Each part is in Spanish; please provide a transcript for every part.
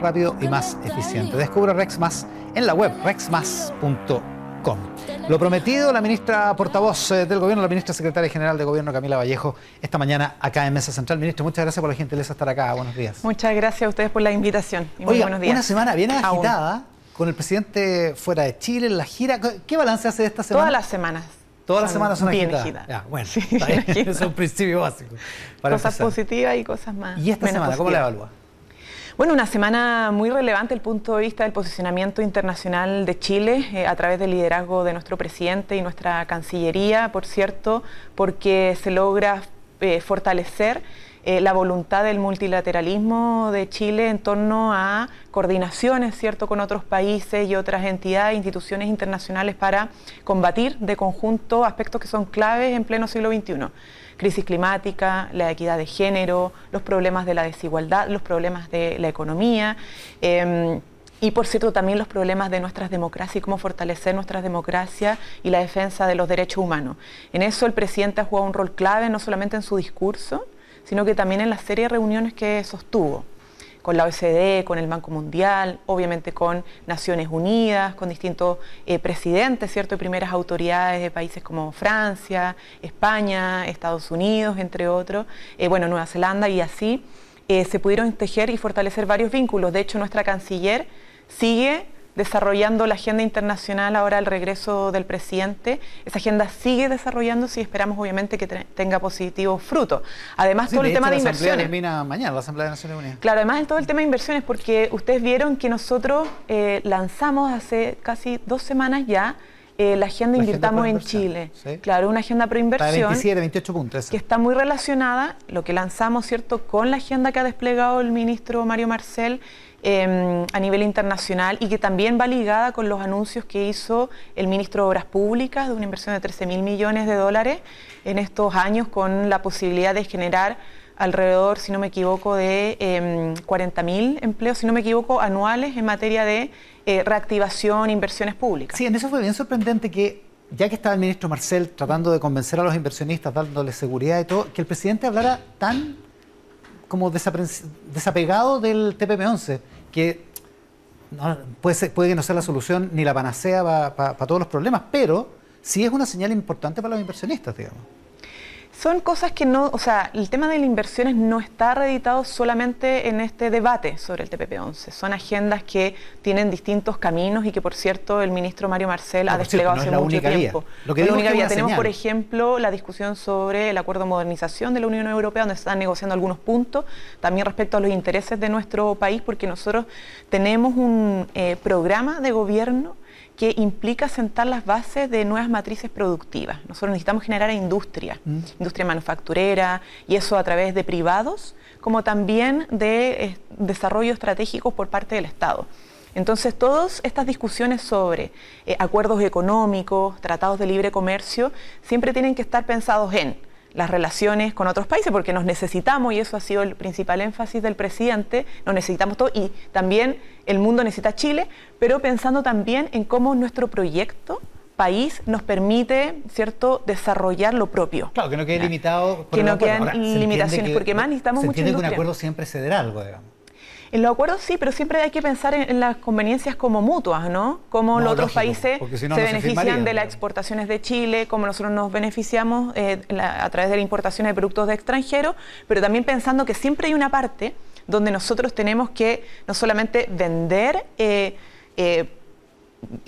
rápido y más eficiente. Descubra RexMás en la web rexmas.com. Lo prometido, la ministra portavoz eh, del gobierno, la ministra secretaria general de gobierno Camila Vallejo, esta mañana acá en Mesa Central. Ministro, muchas gracias por la gentileza de estar acá. Buenos días. Muchas gracias a ustedes por la invitación y muy buenos días. Una semana bien agitada, con el presidente fuera de Chile, en la gira. ¿Qué balance hace de esta semana? Todas las semanas. Todas las semanas son agitadas. bueno, sí, es un principio básico. cosas positivas y cosas más. ¿Y esta semana cómo la evalúa? Bueno, una semana muy relevante desde el punto de vista del posicionamiento internacional de Chile eh, a través del liderazgo de nuestro presidente y nuestra Cancillería, por cierto, porque se logra eh, fortalecer eh, la voluntad del multilateralismo de Chile en torno a coordinaciones, ¿cierto?, con otros países y otras entidades, instituciones internacionales para combatir de conjunto aspectos que son claves en pleno siglo XXI crisis climática, la equidad de género, los problemas de la desigualdad, los problemas de la economía. Em, y por cierto también los problemas de nuestras democracias y cómo fortalecer nuestras democracias y la defensa de los derechos humanos. En eso el presidente ha jugado un rol clave, no solamente en su discurso, sino que también en la serie de reuniones que sostuvo con la OSD, con el Banco Mundial, obviamente con Naciones Unidas, con distintos eh, presidentes, ¿cierto? Y primeras autoridades de países como Francia, España, Estados Unidos, entre otros, eh, bueno, Nueva Zelanda y así, eh, se pudieron tejer y fortalecer varios vínculos. De hecho, nuestra canciller sigue desarrollando la agenda internacional ahora al regreso del presidente. Esa agenda sigue desarrollándose y esperamos obviamente que tenga positivos frutos. Además, todo el tema de inversiones. termina mañana la Asamblea de Naciones Unidas. Claro, además todo el tema de inversiones, porque ustedes vieron que nosotros eh, lanzamos hace casi dos semanas ya eh, la agenda Invirtamos en Chile. Claro, una agenda pro inversión. 27, 28 puntos. Que está muy relacionada, lo que lanzamos, ¿cierto?, con la agenda que ha desplegado el ministro Mario Marcel Em, a nivel internacional y que también va ligada con los anuncios que hizo el ministro de Obras Públicas de una inversión de 13 mil millones de dólares en estos años con la posibilidad de generar alrededor, si no me equivoco, de eh, em, 40 mil empleos, si no me equivoco, anuales en materia de eh, reactivación, inversiones públicas. Sí, en eso fue bien sorprendente que ya que estaba el ministro Marcel tratando de convencer a los inversionistas, dándoles seguridad y todo, que el presidente hablara tan como desapegado del TPP-11, que puede, puede que no sea la solución ni la panacea para todos los problemas, pero sí es una señal importante para los inversionistas, digamos. Son cosas que no, o sea, el tema de las inversiones no está reeditado solamente en este debate sobre el TPP-11. Son agendas que tienen distintos caminos y que, por cierto, el ministro Mario Marcel ha desplegado hace mucho tiempo. Lo que la única vía. Tenemos, por ejemplo, la discusión sobre el acuerdo de modernización de la Unión Europea, donde se están negociando algunos puntos, también respecto a los intereses de nuestro país, porque nosotros tenemos un eh, programa de gobierno que implica sentar las bases de nuevas matrices productivas. Nosotros necesitamos generar industria, mm. industria manufacturera, y eso a través de privados, como también de eh, desarrollo estratégico por parte del Estado. Entonces, todas estas discusiones sobre eh, acuerdos económicos, tratados de libre comercio, siempre tienen que estar pensados en las relaciones con otros países, porque nos necesitamos, y eso ha sido el principal énfasis del presidente, nos necesitamos todo, y también el mundo necesita Chile, pero pensando también en cómo nuestro proyecto país nos permite, ¿cierto?, desarrollar lo propio. Claro, que no quede limitado. que no queden limitaciones, porque más necesitamos se mucho entiende que un acuerdo siempre cederá algo, digamos. En los acuerdos sí, pero siempre hay que pensar en, las conveniencias como mutuas, ¿no? Cómo los otros países se benefician de las exportaciones de Chile, cómo nosotros nos beneficiamos eh, a través de la importación de productos de extranjeros, pero también pensando que siempre hay una parte donde nosotros tenemos que no solamente vender eh, eh,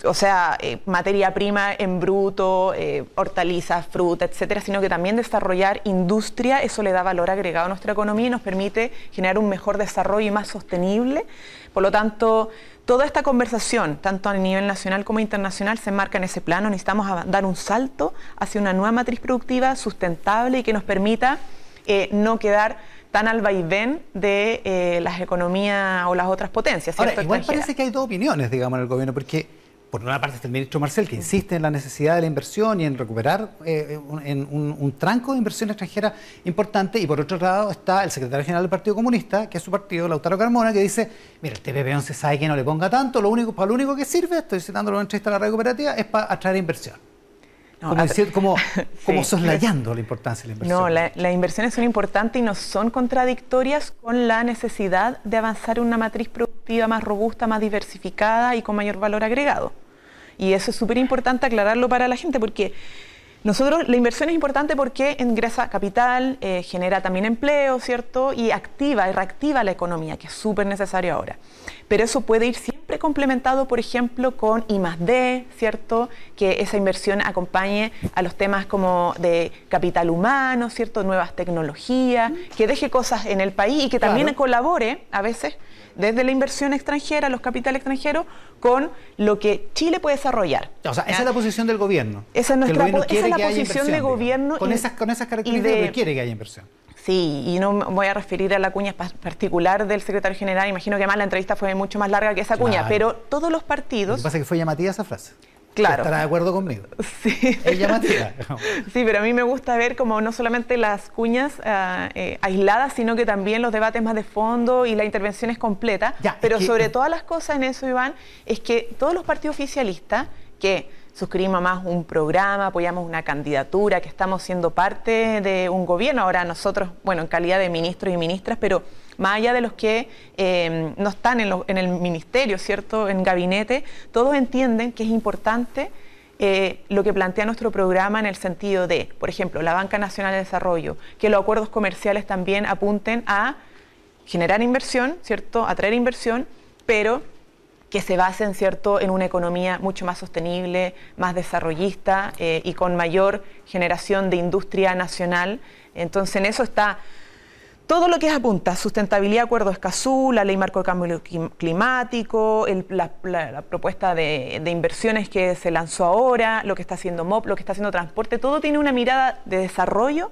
o sea, eh, materia prima en bruto, eh, hortalizas, fruta, etcétera, sino que también desarrollar industria, eso le da valor agregado a nuestra economía y nos permite generar un mejor desarrollo y más sostenible. Por lo tanto, toda esta conversación, tanto a nivel nacional como internacional, se enmarca en ese plano. Necesitamos dar un salto hacia una nueva matriz productiva sustentable y que nos permita eh, no quedar tan al vaivén de las economías o las otras potencias. Ahora, igual parece que hay dos opiniones, digamos, en el gobierno, porque por una parte está el ministro Marcel, que insiste en la necesidad de la inversión y en recuperar eh, un, tranco de inversión extranjera importante, y por otro lado está el secretario general del Partido Comunista, que es su partido, Lautaro Carmona, que dice, mira, el TPP-11 sabe que no le ponga tanto, lo único, para lo único que sirve, estoy citando en una entrevista a la red cooperativa, es para atraer inversión. Como, como, soslayando la importancia de la inversión. No, las inversiones son importantes y no son contradictorias con la necesidad de avanzar en una matriz productiva más robusta, más diversificada y con mayor valor agregado. Y eso es súper importante aclararlo para la gente porque nosotros, la inversión es importante porque ingresa capital, eh, genera también empleo, ¿cierto? Y activa y reactiva la economía, que es súper necesario ahora. Pero eso puede ir siempre complementado, por ejemplo, con I D, ¿cierto? Que esa inversión acompañe a los temas como de capital humano, ¿cierto? Nuevas tecnologías, que deje cosas en el país y que también colabore a veces desde la inversión extranjera, los capitales extranjeros, con lo que Chile puede desarrollar. O sea, esa es la posición del gobierno. Esa es, nuestra, esa es la posición de gobierno. Con, esas, con esas características quiere que haya inversión. Sí, y no me voy a referir a la cuña particular del secretario general. Imagino que además la entrevista fue mucho más larga que esa cuña, pero todos los partidos. Lo que pasa es que fue llamativa esa frase. Claro. Estará de acuerdo conmigo. Sí. Es llamativa. sí, pero a mí me gusta ver como no solamente las cuñas ah, eh, aisladas, sino que también los debates más de fondo y la intervención es completa. pero sobre todas las cosas en eso, Iván, es que todos los partidos oficialistas que suscribimos más un programa, apoyamos una candidatura, que estamos siendo parte de un gobierno, ahora nosotros, bueno, en calidad de ministros y ministras, pero más allá de los que em, no están en, el ministerio, ¿cierto?, en gabinete, todos entienden que es importante eh, lo que plantea nuestro programa en el sentido de, por ejemplo, la Banca Nacional de Desarrollo, que los acuerdos comerciales también apunten a generar inversión, ¿cierto?, atraer inversión, pero que se basen ¿cierto? en una economía mucho más sostenible, más desarrollista eh, y con mayor generación de industria nacional. Entonces en eso está todo lo que es apunta, sustentabilidad, acuerdo Escazú, la ley marco de cambio climático, la, propuesta de, de, inversiones que se lanzó ahora, lo que está haciendo MOP, lo que está haciendo transporte, todo tiene una mirada de desarrollo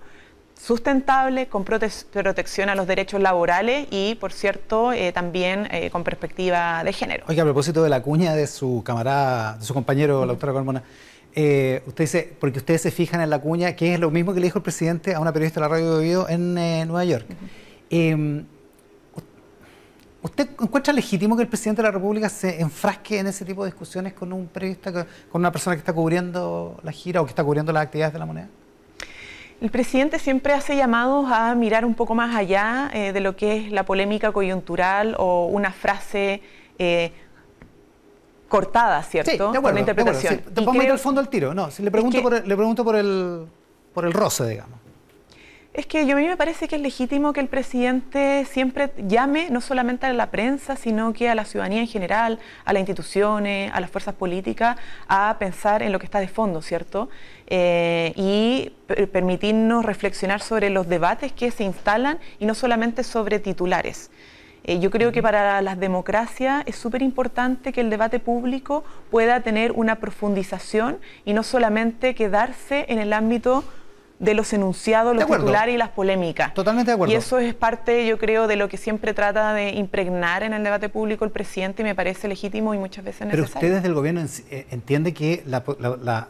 sustentable, con protección a los derechos laborales y, por cierto, eh, también eh, con perspectiva de género. Oiga, a propósito de la cuña de su camarada, de su compañero, la doctora Carmona, eh, usted dice, porque ustedes se fijan en la cuña, que es lo mismo que le dijo el presidente a una periodista de la radio de Vivo en Nueva York. Em, ¿Usted encuentra legítimo que el presidente de la República se enfrasque en ese tipo de discusiones con un periodista, con una persona que está cubriendo la gira o que está cubriendo las actividades de la moneda? El presidente siempre hace llamados a mirar un poco más allá eh, de lo que es la polémica coyuntural o una frase eh, cortada, ¿cierto? Sí, de acuerdo, Con interpretación. Te vamos a ir al fondo al tiro. No, si le pregunto, por, el, le pregunto por el, por el roce, digamos. Es que yo a mí me parece que es legítimo que el presidente siempre llame no solamente a la prensa, sino que a la ciudadanía en general, a las instituciones, a las fuerzas políticas, a pensar en lo que está de fondo, ¿cierto? Eh, y permitirnos reflexionar sobre los debates que se instalan y no solamente sobre titulares. Eh, yo creo que para las democracias es súper importante que el debate público pueda tener una profundización y no solamente quedarse en el ámbito de los enunciados, los titulares y las polémicas. Totalmente de acuerdo. Y eso es parte, yo creo, de lo que siempre trata de impregnar en el debate público el presidente y me parece legítimo y muchas veces necesario. Pero usted desde el gobierno eh, entiende que la,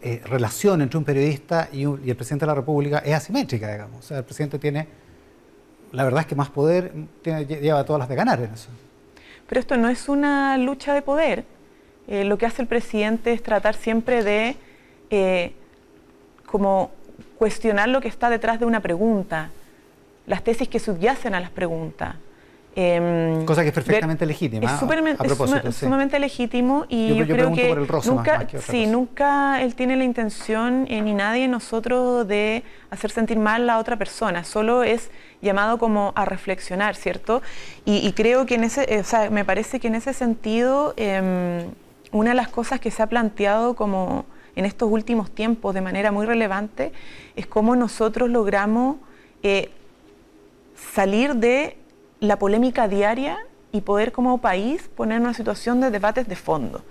eh, relación entre un periodista y, el presidente de la República es asimétrica, digamos. O sea, el presidente tiene, la verdad es que más poder, lleva todas las de ganar en eso. Pero esto no es una lucha de poder. Eh, lo que hace el presidente es tratar siempre de como cuestionar lo que está detrás de una pregunta, las tesis que subyacen a las preguntas. Em, Cosa que es perfectamente legítima. Es, sumamente legítimo y yo, creo que nunca, sí, nunca él tiene la intención eh, ni nadie nosotros de hacer sentir mal a otra persona. Solo es llamado como a reflexionar, ¿cierto? Y, creo que en ese, eh, o sea, me parece que en ese sentido em, una de las cosas que se ha planteado como en estos últimos tiempos de manera muy relevante es cómo nosotros logramos eh, salir de la polémica diaria y poder como país poner una situación de debates de fondo.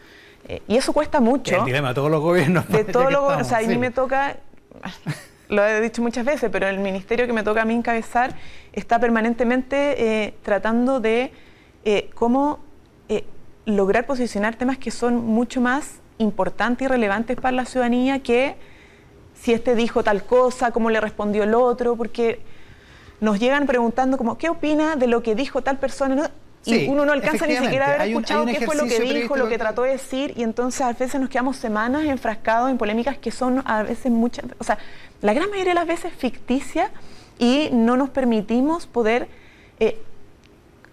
Eh, y eso cuesta mucho. El dilema de todos los gobiernos. De todos los gobiernos. O sea, a mí me toca, lo he dicho muchas veces, pero el ministerio que me toca a mí encabezar está permanentemente eh, tratando de cómo lograr posicionar temas que son mucho más importantes y relevantes para la ciudadanía que si este dijo tal cosa, cómo le respondió el otro, porque nos llegan preguntando como, ¿qué opina de lo que dijo tal persona? y uno no alcanza ni siquiera a haber escuchado qué fue lo que dijo, lo que trató de decir, y entonces a veces nos quedamos semanas enfrascados en polémicas que son a veces muchas, o sea, la gran mayoría de las veces ficticias y no nos permitimos poder eh,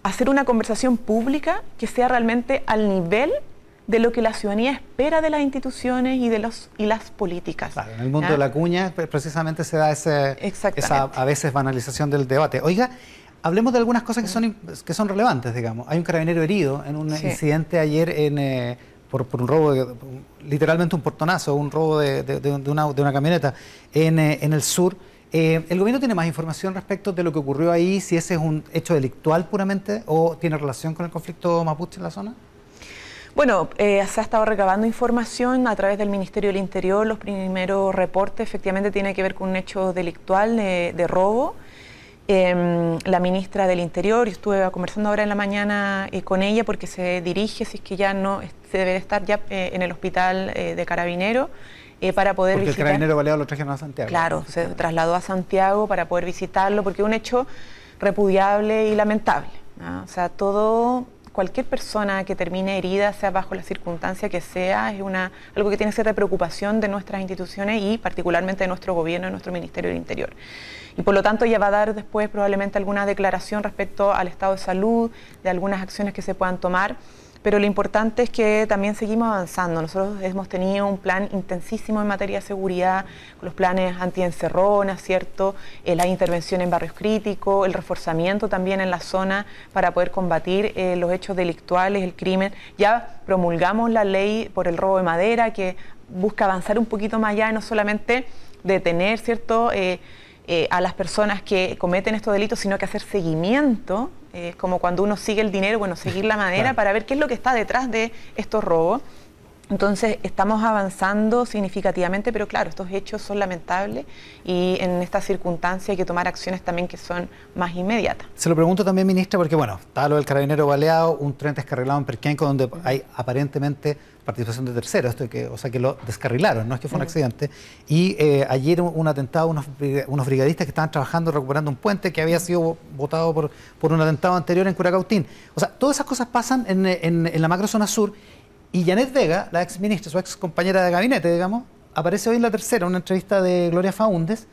hacer una conversación pública que sea realmente al nivel de lo que la ciudadanía espera de las instituciones y de los y las políticas. Claro, en el mundo de la cuña precisamente se da ese, esa a veces banalización del debate. Oiga, hablemos de algunas cosas que son, que son relevantes, digamos. Hay un carabinero herido en un incidente ayer en, eh, por, un robo, literalmente un portonazo, un robo de, de, una, de una, camioneta en, eh, en el sur. Eh, ¿El gobierno tiene más información respecto de lo que ocurrió ahí, si ese es un hecho delictual puramente o tiene relación con el conflicto mapuche en la zona? Bueno, se ha estado recabando información a través del Ministerio del Interior. Los primeros reportes efectivamente tienen que ver con un hecho delictual de, de robo. Em, la ministra del Interior, y estuve conversando ahora en la mañana eh, con ella porque se dirige, si es que ya no, se debe estar ya eh, en el hospital eh, de Carabinero. para poder porque visitar. el carabinero baleado lo trajeron a Santiago. Claro, se trasladó a Santiago para poder visitarlo, porque es un hecho repudiable y lamentable. O sea, todo cualquier persona que termine herida, sea bajo la circunstancia que sea, es una, algo que tiene cierta preocupación de nuestras instituciones y particularmente de nuestro gobierno, de nuestro Ministerio del Interior y por lo tanto ella va a dar después probablemente alguna declaración respecto al estado de salud, de algunas acciones que se puedan tomar. Pero lo importante es que también seguimos avanzando. Nosotros hemos tenido un plan intensísimo en materia de seguridad, los planes anti-encerrona, ¿cierto? Eh, la intervención en barrios críticos, el reforzamiento también en la zona para poder combatir eh, los hechos delictuales, el crimen. Ya promulgamos la ley por el robo de madera que busca avanzar un poquito más allá y no solamente detener, ¿cierto? Eh, eh, a las personas que cometen estos delitos, sino que hacer seguimiento, eh, como cuando uno sigue el dinero, bueno, seguir la madera para ver qué es lo que está detrás de estos robos. Entonces, estamos avanzando significativamente, pero claro, estos hechos son lamentables y en esta circunstancia hay que tomar acciones también que son más inmediatas. Se lo pregunto también, ministra, porque bueno, está lo del carabinero baleado, un tren descarrilado en Perquenco, donde hay aparentemente participación de terceros, esto que, o sea que lo descarrilaron, no es que fue un accidente. Y eh, ayer un, atentado, unos, unos, brigadistas que estaban trabajando recuperando un puente que había sido votado por, por un atentado anterior en Curacautín. O sea, todas esas cosas pasan en, en, en la macrozona sur y Janet Vega, la ex ministra, su ex compañera de gabinete, digamos, aparece hoy en la tercera, una entrevista de Gloria Faúndes,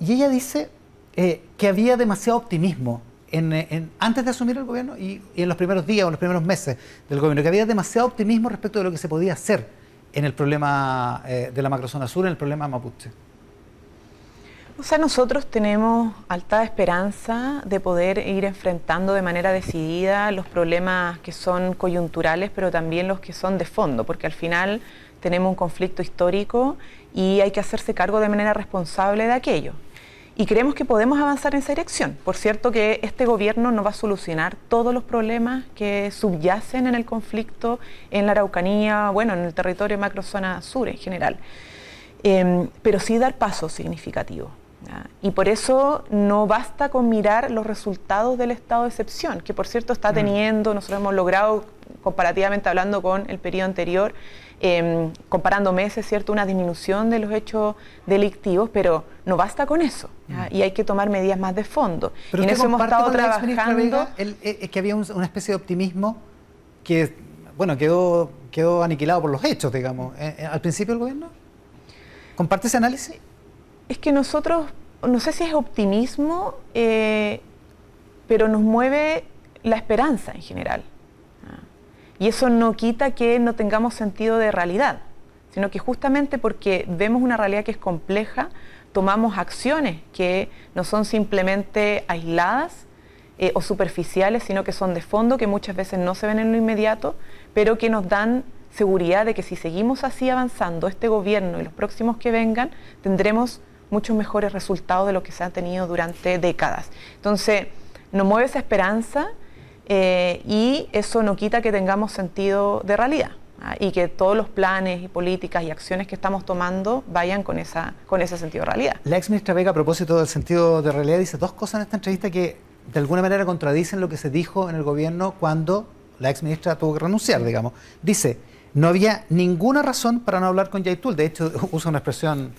y ella dice eh, que había demasiado optimismo en, antes de asumir el gobierno y, en los primeros días o en los primeros meses del gobierno, que había demasiado optimismo respecto de lo que se podía hacer en el problema eh, de la macrozona sur, en el problema mapuche. O sea, nosotros tenemos alta esperanza de poder ir enfrentando de manera decidida los problemas que son coyunturales, pero también los que son de fondo, porque al final tenemos un conflicto histórico y hay que hacerse cargo de manera responsable de aquello. Y creemos que podemos avanzar en esa dirección. Por cierto que este gobierno no va a solucionar todos los problemas que subyacen en el conflicto en la Araucanía, bueno, en el territorio macrozona sur en general, em, pero sí dar pasos significativos. Y por eso no basta con mirar los resultados del estado de excepción, que por cierto está teniendo, nosotros hemos logrado, comparativamente hablando con el periodo anterior, em, comparando meses, ¿cierto? Una disminución de los hechos delictivos, pero no basta con eso. Mm. Y hay que tomar medidas más de fondo. Pero en eso hemos estado trabajando. es eh, que había una especie de optimismo que, bueno, quedó, quedó aniquilado por los hechos, digamos. Eh, eh, al principio del gobierno. ¿Comparte ese análisis? Es que nosotros, no sé si es optimismo, eh, pero nos mueve la esperanza en general. Ah. Y eso no quita que no tengamos sentido de realidad, sino que justamente porque vemos una realidad que es compleja, tomamos acciones que no son simplemente aisladas eh, o superficiales, sino que son de fondo, que muchas veces no se ven en lo inmediato, pero que nos dan seguridad de que si seguimos así avanzando, este gobierno y los próximos que vengan, tendremos muchos mejores resultados de lo que se han tenido durante décadas. Entonces, nos mueve esa esperanza eh, y eso no quita que tengamos sentido de realidad ¿ah? y que todos los planes y políticas y acciones que estamos tomando vayan con, esa, con ese sentido de realidad. La ex ministra Vega, a propósito del sentido de realidad, dice dos cosas en esta entrevista que de alguna manera contradicen lo que se dijo en el gobierno cuando la ex ministra tuvo que renunciar, digamos. Dice, no había ninguna razón para no hablar con Yaitul, de hecho usa una expresión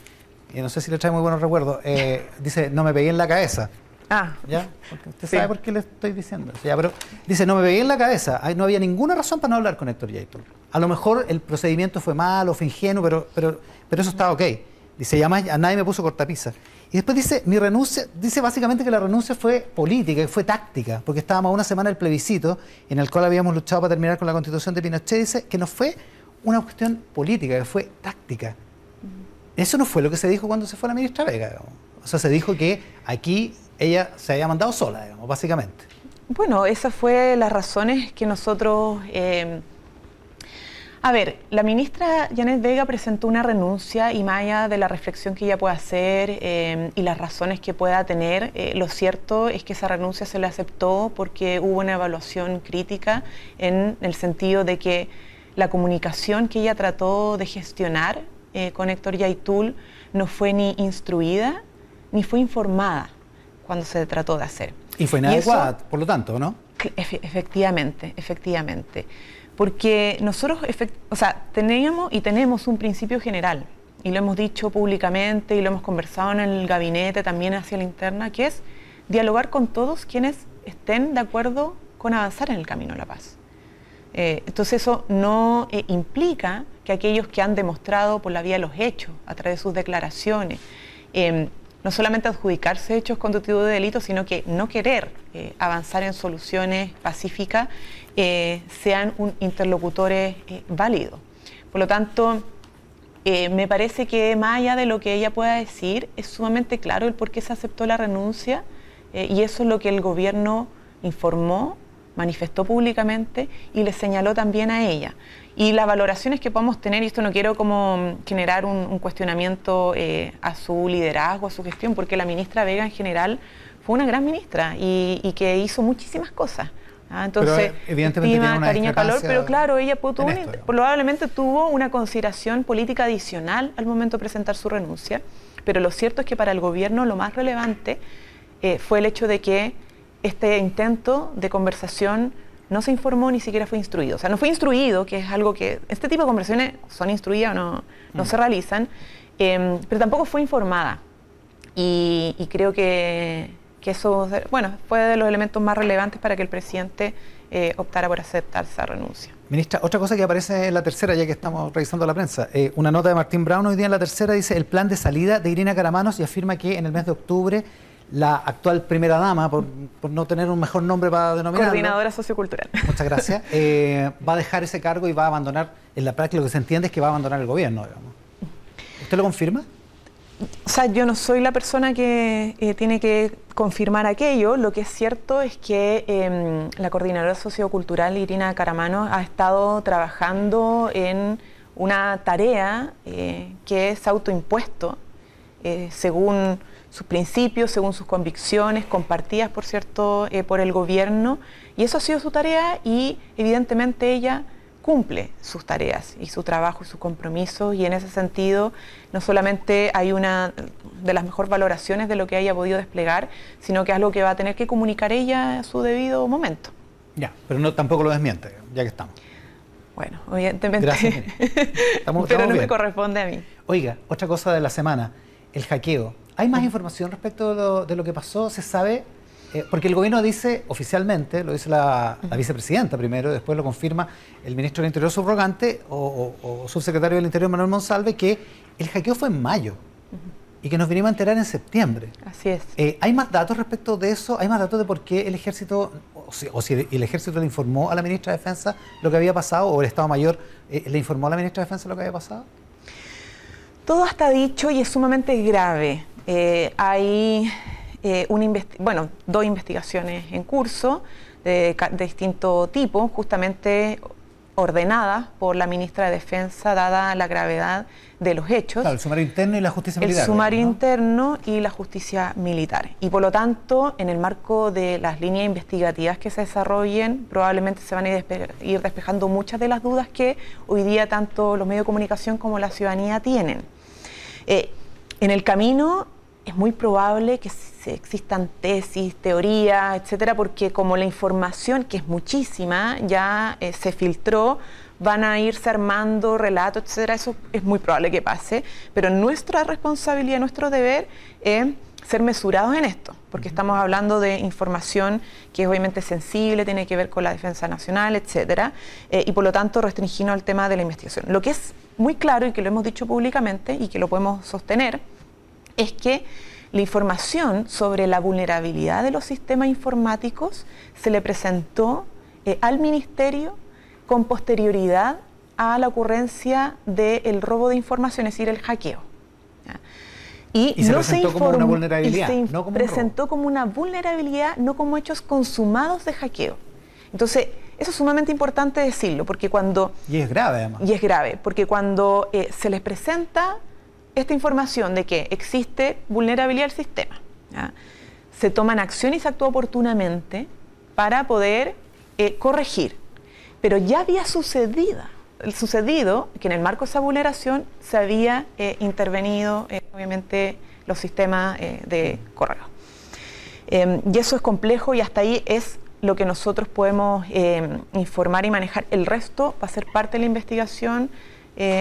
y no sé si le trae muy buenos recuerdos, eh, dice, no me pegué en la cabeza. Ah. ¿Ya? usted sabe por qué le estoy diciendo. pero dice, no me veía en la cabeza. No había ninguna razón para no hablar con Héctor Yaito. A lo mejor el procedimiento fue malo, fue ingenuo, pero, pero, pero eso estaba ok. Dice, ya a nadie me puso cortapisa. Y después dice, mi renuncia, dice básicamente que la renuncia fue política, y fue táctica, porque estábamos a una semana del plebiscito en el cual habíamos luchado para terminar con la constitución de Pinochet. Dice que no fue una cuestión política, que fue táctica. Eso no fue lo que se dijo cuando se fue la ministra Vega. O sea, se dijo que aquí ella se había mandado sola, digamos, básicamente. Bueno, esas fueron las razones que nosotros... Eh, a ver, la ministra Janet Vega presentó una renuncia y más allá de la reflexión que ella pueda hacer eh, y las razones que pueda tener, eh, lo cierto es que esa renuncia se le aceptó porque hubo una evaluación crítica en el sentido de que la comunicación que ella trató de gestionar con Héctor Yaitul no fue ni instruida ni fue informada cuando se trató de hacer. Y fue inadecuada, por lo tanto, ¿no? efectivamente, efectivamente. Porque nosotros, o sea, teníamos y tenemos un principio general, y lo hemos dicho públicamente y lo hemos conversado en el gabinete, también hacia la interna, que es dialogar con todos quienes estén de acuerdo con avanzar en el camino a la paz. Eh, entonces eso no eh, implica que aquellos que han demostrado por la vía de los hechos, a través de sus declaraciones, em, no solamente adjudicarse hechos constitutivos de delito, sino que no querer eh, avanzar en soluciones pacíficas, sean un interlocutores válidos. Por lo tanto, me parece que más allá de lo que ella pueda decir, es sumamente claro el por qué se aceptó la renuncia y eso es lo que el gobierno informó, manifestó públicamente y le señaló también a ella. Y las valoraciones que podamos tener, y esto no quiero como generar un, cuestionamiento eh, a su liderazgo, a su gestión, porque la ministra Vega en general fue una gran ministra y, que hizo muchísimas cosas. ¿ah? Entonces, evidentemente estima, cariño, calor, pero claro, ella probablemente tuvo una consideración política adicional al momento de presentar su renuncia, pero lo cierto es que para el gobierno lo más relevante eh, fue el hecho de que este intento de conversación no se informó ni siquiera fue instruido. O sea, no fue instruido, que es algo que este tipo de conversaciones son instruidas o no, no mm. se realizan, em, pero tampoco fue informada. Y, creo que, que, eso, bueno, fue de los elementos más relevantes para que el presidente eh, optara por aceptar esa renuncia. Ministra, otra cosa que aparece en la tercera, ya que estamos revisando la prensa, eh, una nota de Martín Brown hoy día en la tercera dice el plan de salida de Irina Caramanos y afirma que en el mes de octubre la actual primera dama, por, no tener un mejor nombre para denominar. Coordinadora sociocultural. Muchas gracias. Eh, va a dejar ese cargo y va a abandonar, en la práctica lo que se entiende es que va a abandonar el gobierno, digamos. ¿Usted lo confirma? O sea, yo no soy la persona que eh, tiene que confirmar aquello. Lo que es cierto es que em, la coordinadora sociocultural Irina Caramano ha estado trabajando en una tarea eh, que es autoimpuesto según sus principios, según sus convicciones, compartidas, por cierto, eh, por el gobierno. Y eso ha sido su tarea y evidentemente ella cumple sus tareas y su trabajo y sus compromisos y en ese sentido no solamente hay una de las mejores valoraciones de lo que haya podido desplegar, sino que es algo que va a tener que comunicar ella a su debido momento. Ya, pero no tampoco lo desmiente, ya que estamos. Bueno, evidentemente. Gracias. pero no me corresponde a mí. Oiga, otra cosa de la semana, el hackeo. ¿Hay más información respecto de lo, que pasó? ¿Se sabe? Eh, porque el gobierno dice oficialmente, lo dice la, vicepresidenta primero, después lo confirma el ministro del Interior subrogante o, subsecretario del Interior Manuel Monsalve, que el hackeo fue en mayo y que nos vinimos a enterar en septiembre. Así es. Eh, ¿Hay más datos respecto de eso? ¿Hay más datos de por qué el ejército, o si, el ejército le informó a la ministra de Defensa lo que había pasado, o el Estado Mayor eh, le informó a la ministra de Defensa lo que había pasado? Todo está dicho y es sumamente grave. Eh, hay eh, bueno, dos investigaciones en curso de, distinto tipo, justamente ordenadas por la ministra de Defensa, dada la gravedad de los hechos. el sumario interno y la justicia militar. El sumario interno y la justicia militar. Y por lo tanto, en el marco de las líneas investigativas que se desarrollen, probablemente se van a ir, despejando muchas de las dudas que hoy día tanto los medios de comunicación como la ciudadanía tienen. Eh, en el camino es muy probable que existan tesis, teorías, etcétera, porque como la información, que es muchísima, ya eh, se filtró, van a irse armando relatos, etcétera. Eso es muy probable que pase, pero nuestra responsabilidad, nuestro deber es ser mesurados en esto, porque estamos hablando de información que es obviamente sensible, tiene que ver con la defensa nacional, etcétera, eh, y por lo tanto restringirnos al tema de la investigación. Lo que es muy claro y que lo hemos dicho públicamente y que lo podemos sostener es que la información sobre la vulnerabilidad de los sistemas informáticos se le presentó eh, al Ministerio con posterioridad a la ocurrencia del robo de información, es decir, el hackeo. Y, se presentó como una vulnerabilidad, se no como presentó como una vulnerabilidad, no como hechos consumados de hackeo. Entonces, eso es sumamente importante decirlo, porque cuando... Y es grave, además. Y es grave, porque cuando eh, se les presenta esta información de que existe vulnerabilidad del sistema, se toman acciones y se actúa oportunamente para poder eh, corregir. Pero ya había sucedido sucedido que en el marco de esa vulneración se había eh, intervenido, eh, obviamente, los sistemas de correo. Em, y eso es complejo y hasta ahí es lo que nosotros podemos em, informar y manejar. El resto va a ser parte de la investigación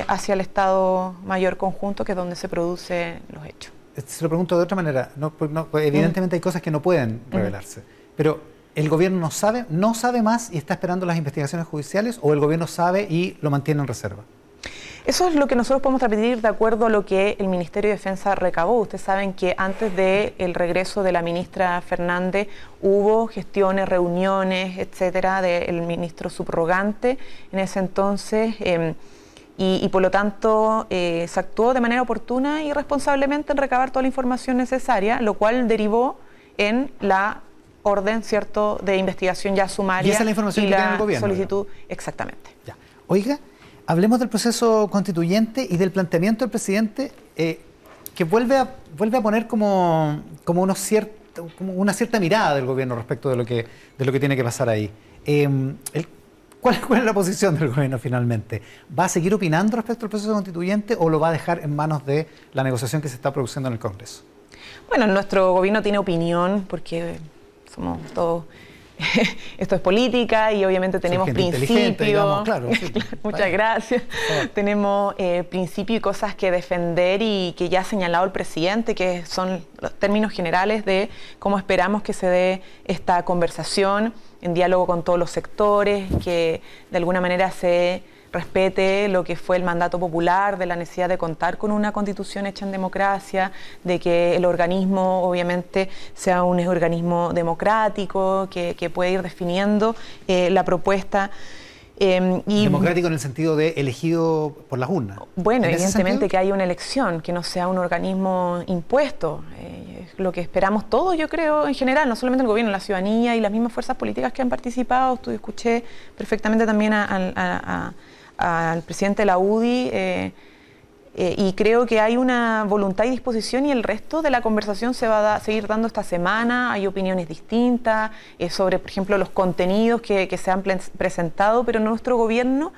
hacia el Estado Mayor Conjunto, que es donde se producen los hechos. Se lo pregunto de otra manera. No, pues, pues, evidentemente hay cosas que no pueden revelarse. Pero ¿El gobierno no sabe, no sabe más y está esperando las investigaciones judiciales o el gobierno sabe y lo mantiene en reserva? Eso es lo que nosotros podemos transmitir de acuerdo a lo que el Ministerio de Defensa recabó. Ustedes saben que antes del regreso de la ministra Fernández hubo gestiones, reuniones, etcétera, del ministro subrogante en ese entonces. Em, y, por lo tanto eh, se actuó de manera oportuna y responsablemente en recabar toda la información necesaria, lo cual derivó en la orden, ¿cierto?, de investigación ya sumaria. Y esa es la información que tiene el gobierno. Solicitud, exactamente. Ya. Oiga, hablemos del proceso constituyente y del planteamiento del presidente eh, que vuelve a, vuelve a poner como, como, unos cierto, como una cierta mirada del gobierno respecto de lo que, de lo que tiene que pasar ahí. Em, ¿cuál, ¿Cuál es la posición del gobierno finalmente? ¿Va a seguir opinando respecto al proceso constituyente o lo va a dejar en manos de la negociación que se está produciendo en el Congreso? Bueno, nuestro gobierno tiene opinión porque somos todos esto es política y obviamente tenemos principios. muchas gracias. Tenemos eh, principios y cosas que defender y que ya ha señalado el presidente, que son los términos generales de cómo esperamos que se dé esta conversación en diálogo con todos los sectores, que de alguna manera se respete lo que fue el mandato popular, de la necesidad de contar con una constitución hecha en democracia, de que el organismo obviamente sea un organismo democrático, que, puede ir definiendo eh, la propuesta. Em, democrático en el sentido de elegido por las urnas. Bueno, evidentemente que haya una elección, que no sea un organismo impuesto. Eh, lo que esperamos todos, yo creo, en general, no solamente el gobierno, la ciudadanía y las mismas fuerzas políticas que han participado. Tú escuché perfectamente también a al presidente de la UDI. Eh, eh, y creo que hay una voluntad y disposición y el resto de la conversación se va a seguir dando esta semana. Hay opiniones distintas eh, sobre, por ejemplo, los contenidos que, se han presentado, pero nuestro gobierno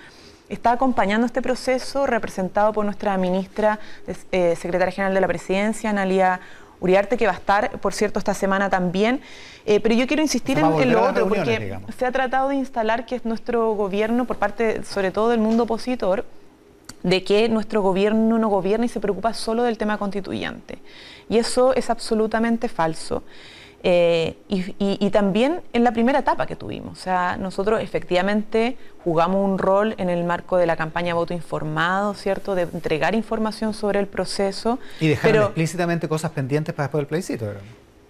está acompañando este proceso representado por nuestra ministra, secretaria general de la presidencia, Analia Uriarte, que va a estar, por cierto, esta semana también. Eh, pero yo quiero insistir en, lo otro, porque se ha tratado de instalar que es nuestro gobierno, por parte sobre todo del mundo opositor, de que nuestro gobierno no gobierna y se preocupa solo del tema constituyente. Y eso es absolutamente falso. Eh, y, también en la primera etapa que tuvimos. O sea, nosotros efectivamente jugamos un rol en el marco de la campaña Voto Informado, ¿cierto? De entregar información sobre el proceso. Y dejar explícitamente cosas pendientes para después del plebiscito. ¿verdad?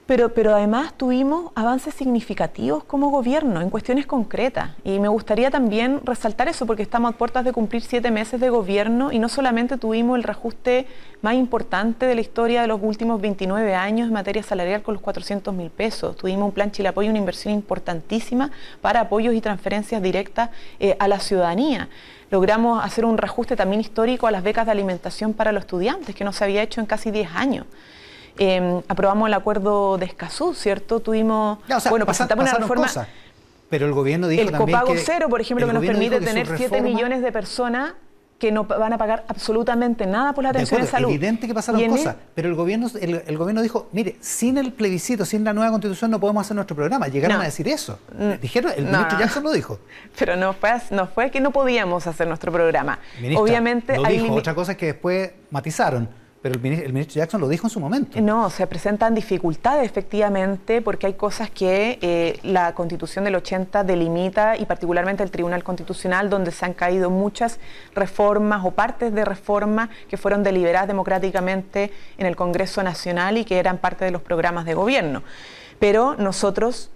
Pero, pero además tuvimos avances significativos como gobierno en cuestiones concretas. Y me gustaría también resaltar eso porque estamos a puertas de cumplir siete meses de gobierno y no solamente tuvimos el reajuste más importante de la historia de los últimos 29 años en materia salarial con los 400 mil pesos. Tuvimos un plan Chile Apoyo, una inversión importantísima para apoyos y transferencias directas eh, a la ciudadanía logramos hacer un reajuste también histórico a las becas de alimentación para los estudiantes, que no se había hecho en casi 10 años. Em, aprobamos el acuerdo de Escazú, ¿cierto? Tuvimos, bueno, presentamos una reforma. pero el gobierno dijo el copago cero, por ejemplo, que nos permite tener 7 millones de personas que no van a pagar absolutamente nada por la atención de, salud. Es evidente que pasaron cosas, pero el gobierno, el, gobierno dijo, mire, sin el plebiscito, sin la nueva constitución no podemos hacer nuestro programa. Llegaron a decir eso. Mm. Dijeron, el ministro Jackson lo dijo. Pero no fue, no fue que no podíamos hacer nuestro programa. Obviamente lo dijo. Otra cosa es que después matizaron pero el ministro, Jackson lo dijo en su momento. No, se presentan dificultades efectivamente porque hay cosas que eh, la constitución del 80 delimita y particularmente el Tribunal Constitucional donde se han caído muchas reformas o partes de reformas que fueron deliberadas democráticamente en el Congreso Nacional y que eran parte de los programas de gobierno. Pero nosotros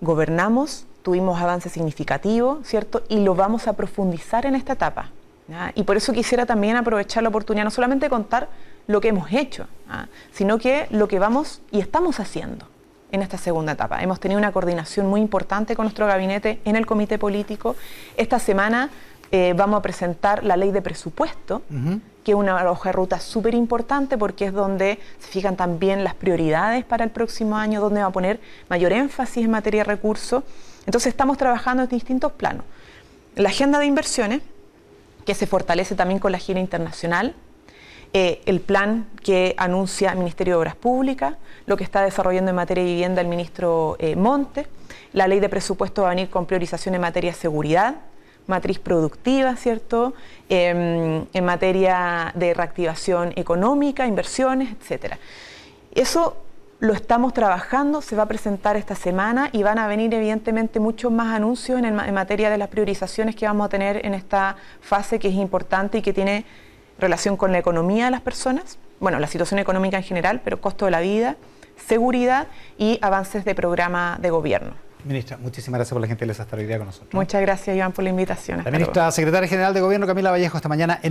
gobernamos, tuvimos avances significativos, ¿cierto? Y lo vamos a profundizar en esta etapa. Y por eso quisiera también aprovechar la oportunidad, no solamente contar lo que hemos hecho, sino que lo que vamos y estamos haciendo en esta segunda etapa. Hemos tenido una coordinación muy importante con nuestro gabinete en el comité político. Esta semana eh, vamos a presentar la ley de presupuesto, que es una hoja de ruta súper importante porque es donde se fijan también las prioridades para el próximo año, donde va a poner mayor énfasis en materia de recursos. Entonces estamos trabajando en distintos planos. La agenda de inversiones, que se fortalece también con la gira internacional, eh, el plan que anuncia el Ministerio de Obras Públicas, lo que está desarrollando en materia de vivienda el ministro eh, Monte, la ley de presupuesto va a venir con priorización en materia de seguridad, matriz productiva, ¿cierto? Em, en materia de reactivación económica, inversiones, etcétera. Eso lo estamos trabajando, se va a presentar esta semana y van a venir evidentemente muchos más anuncios en, materia de las priorizaciones que vamos a tener en esta fase que es importante y que tiene relación con la economía de las personas, bueno, la situación económica en general, pero costo de la vida, seguridad y avances de programa de gobierno. Ministra, muchísimas gracias por la gentileza estar hoy día con nosotros. Muchas gracias, Iván, por la invitación. La ministra secretaria general de Gobierno, Camila Vallejo, esta mañana en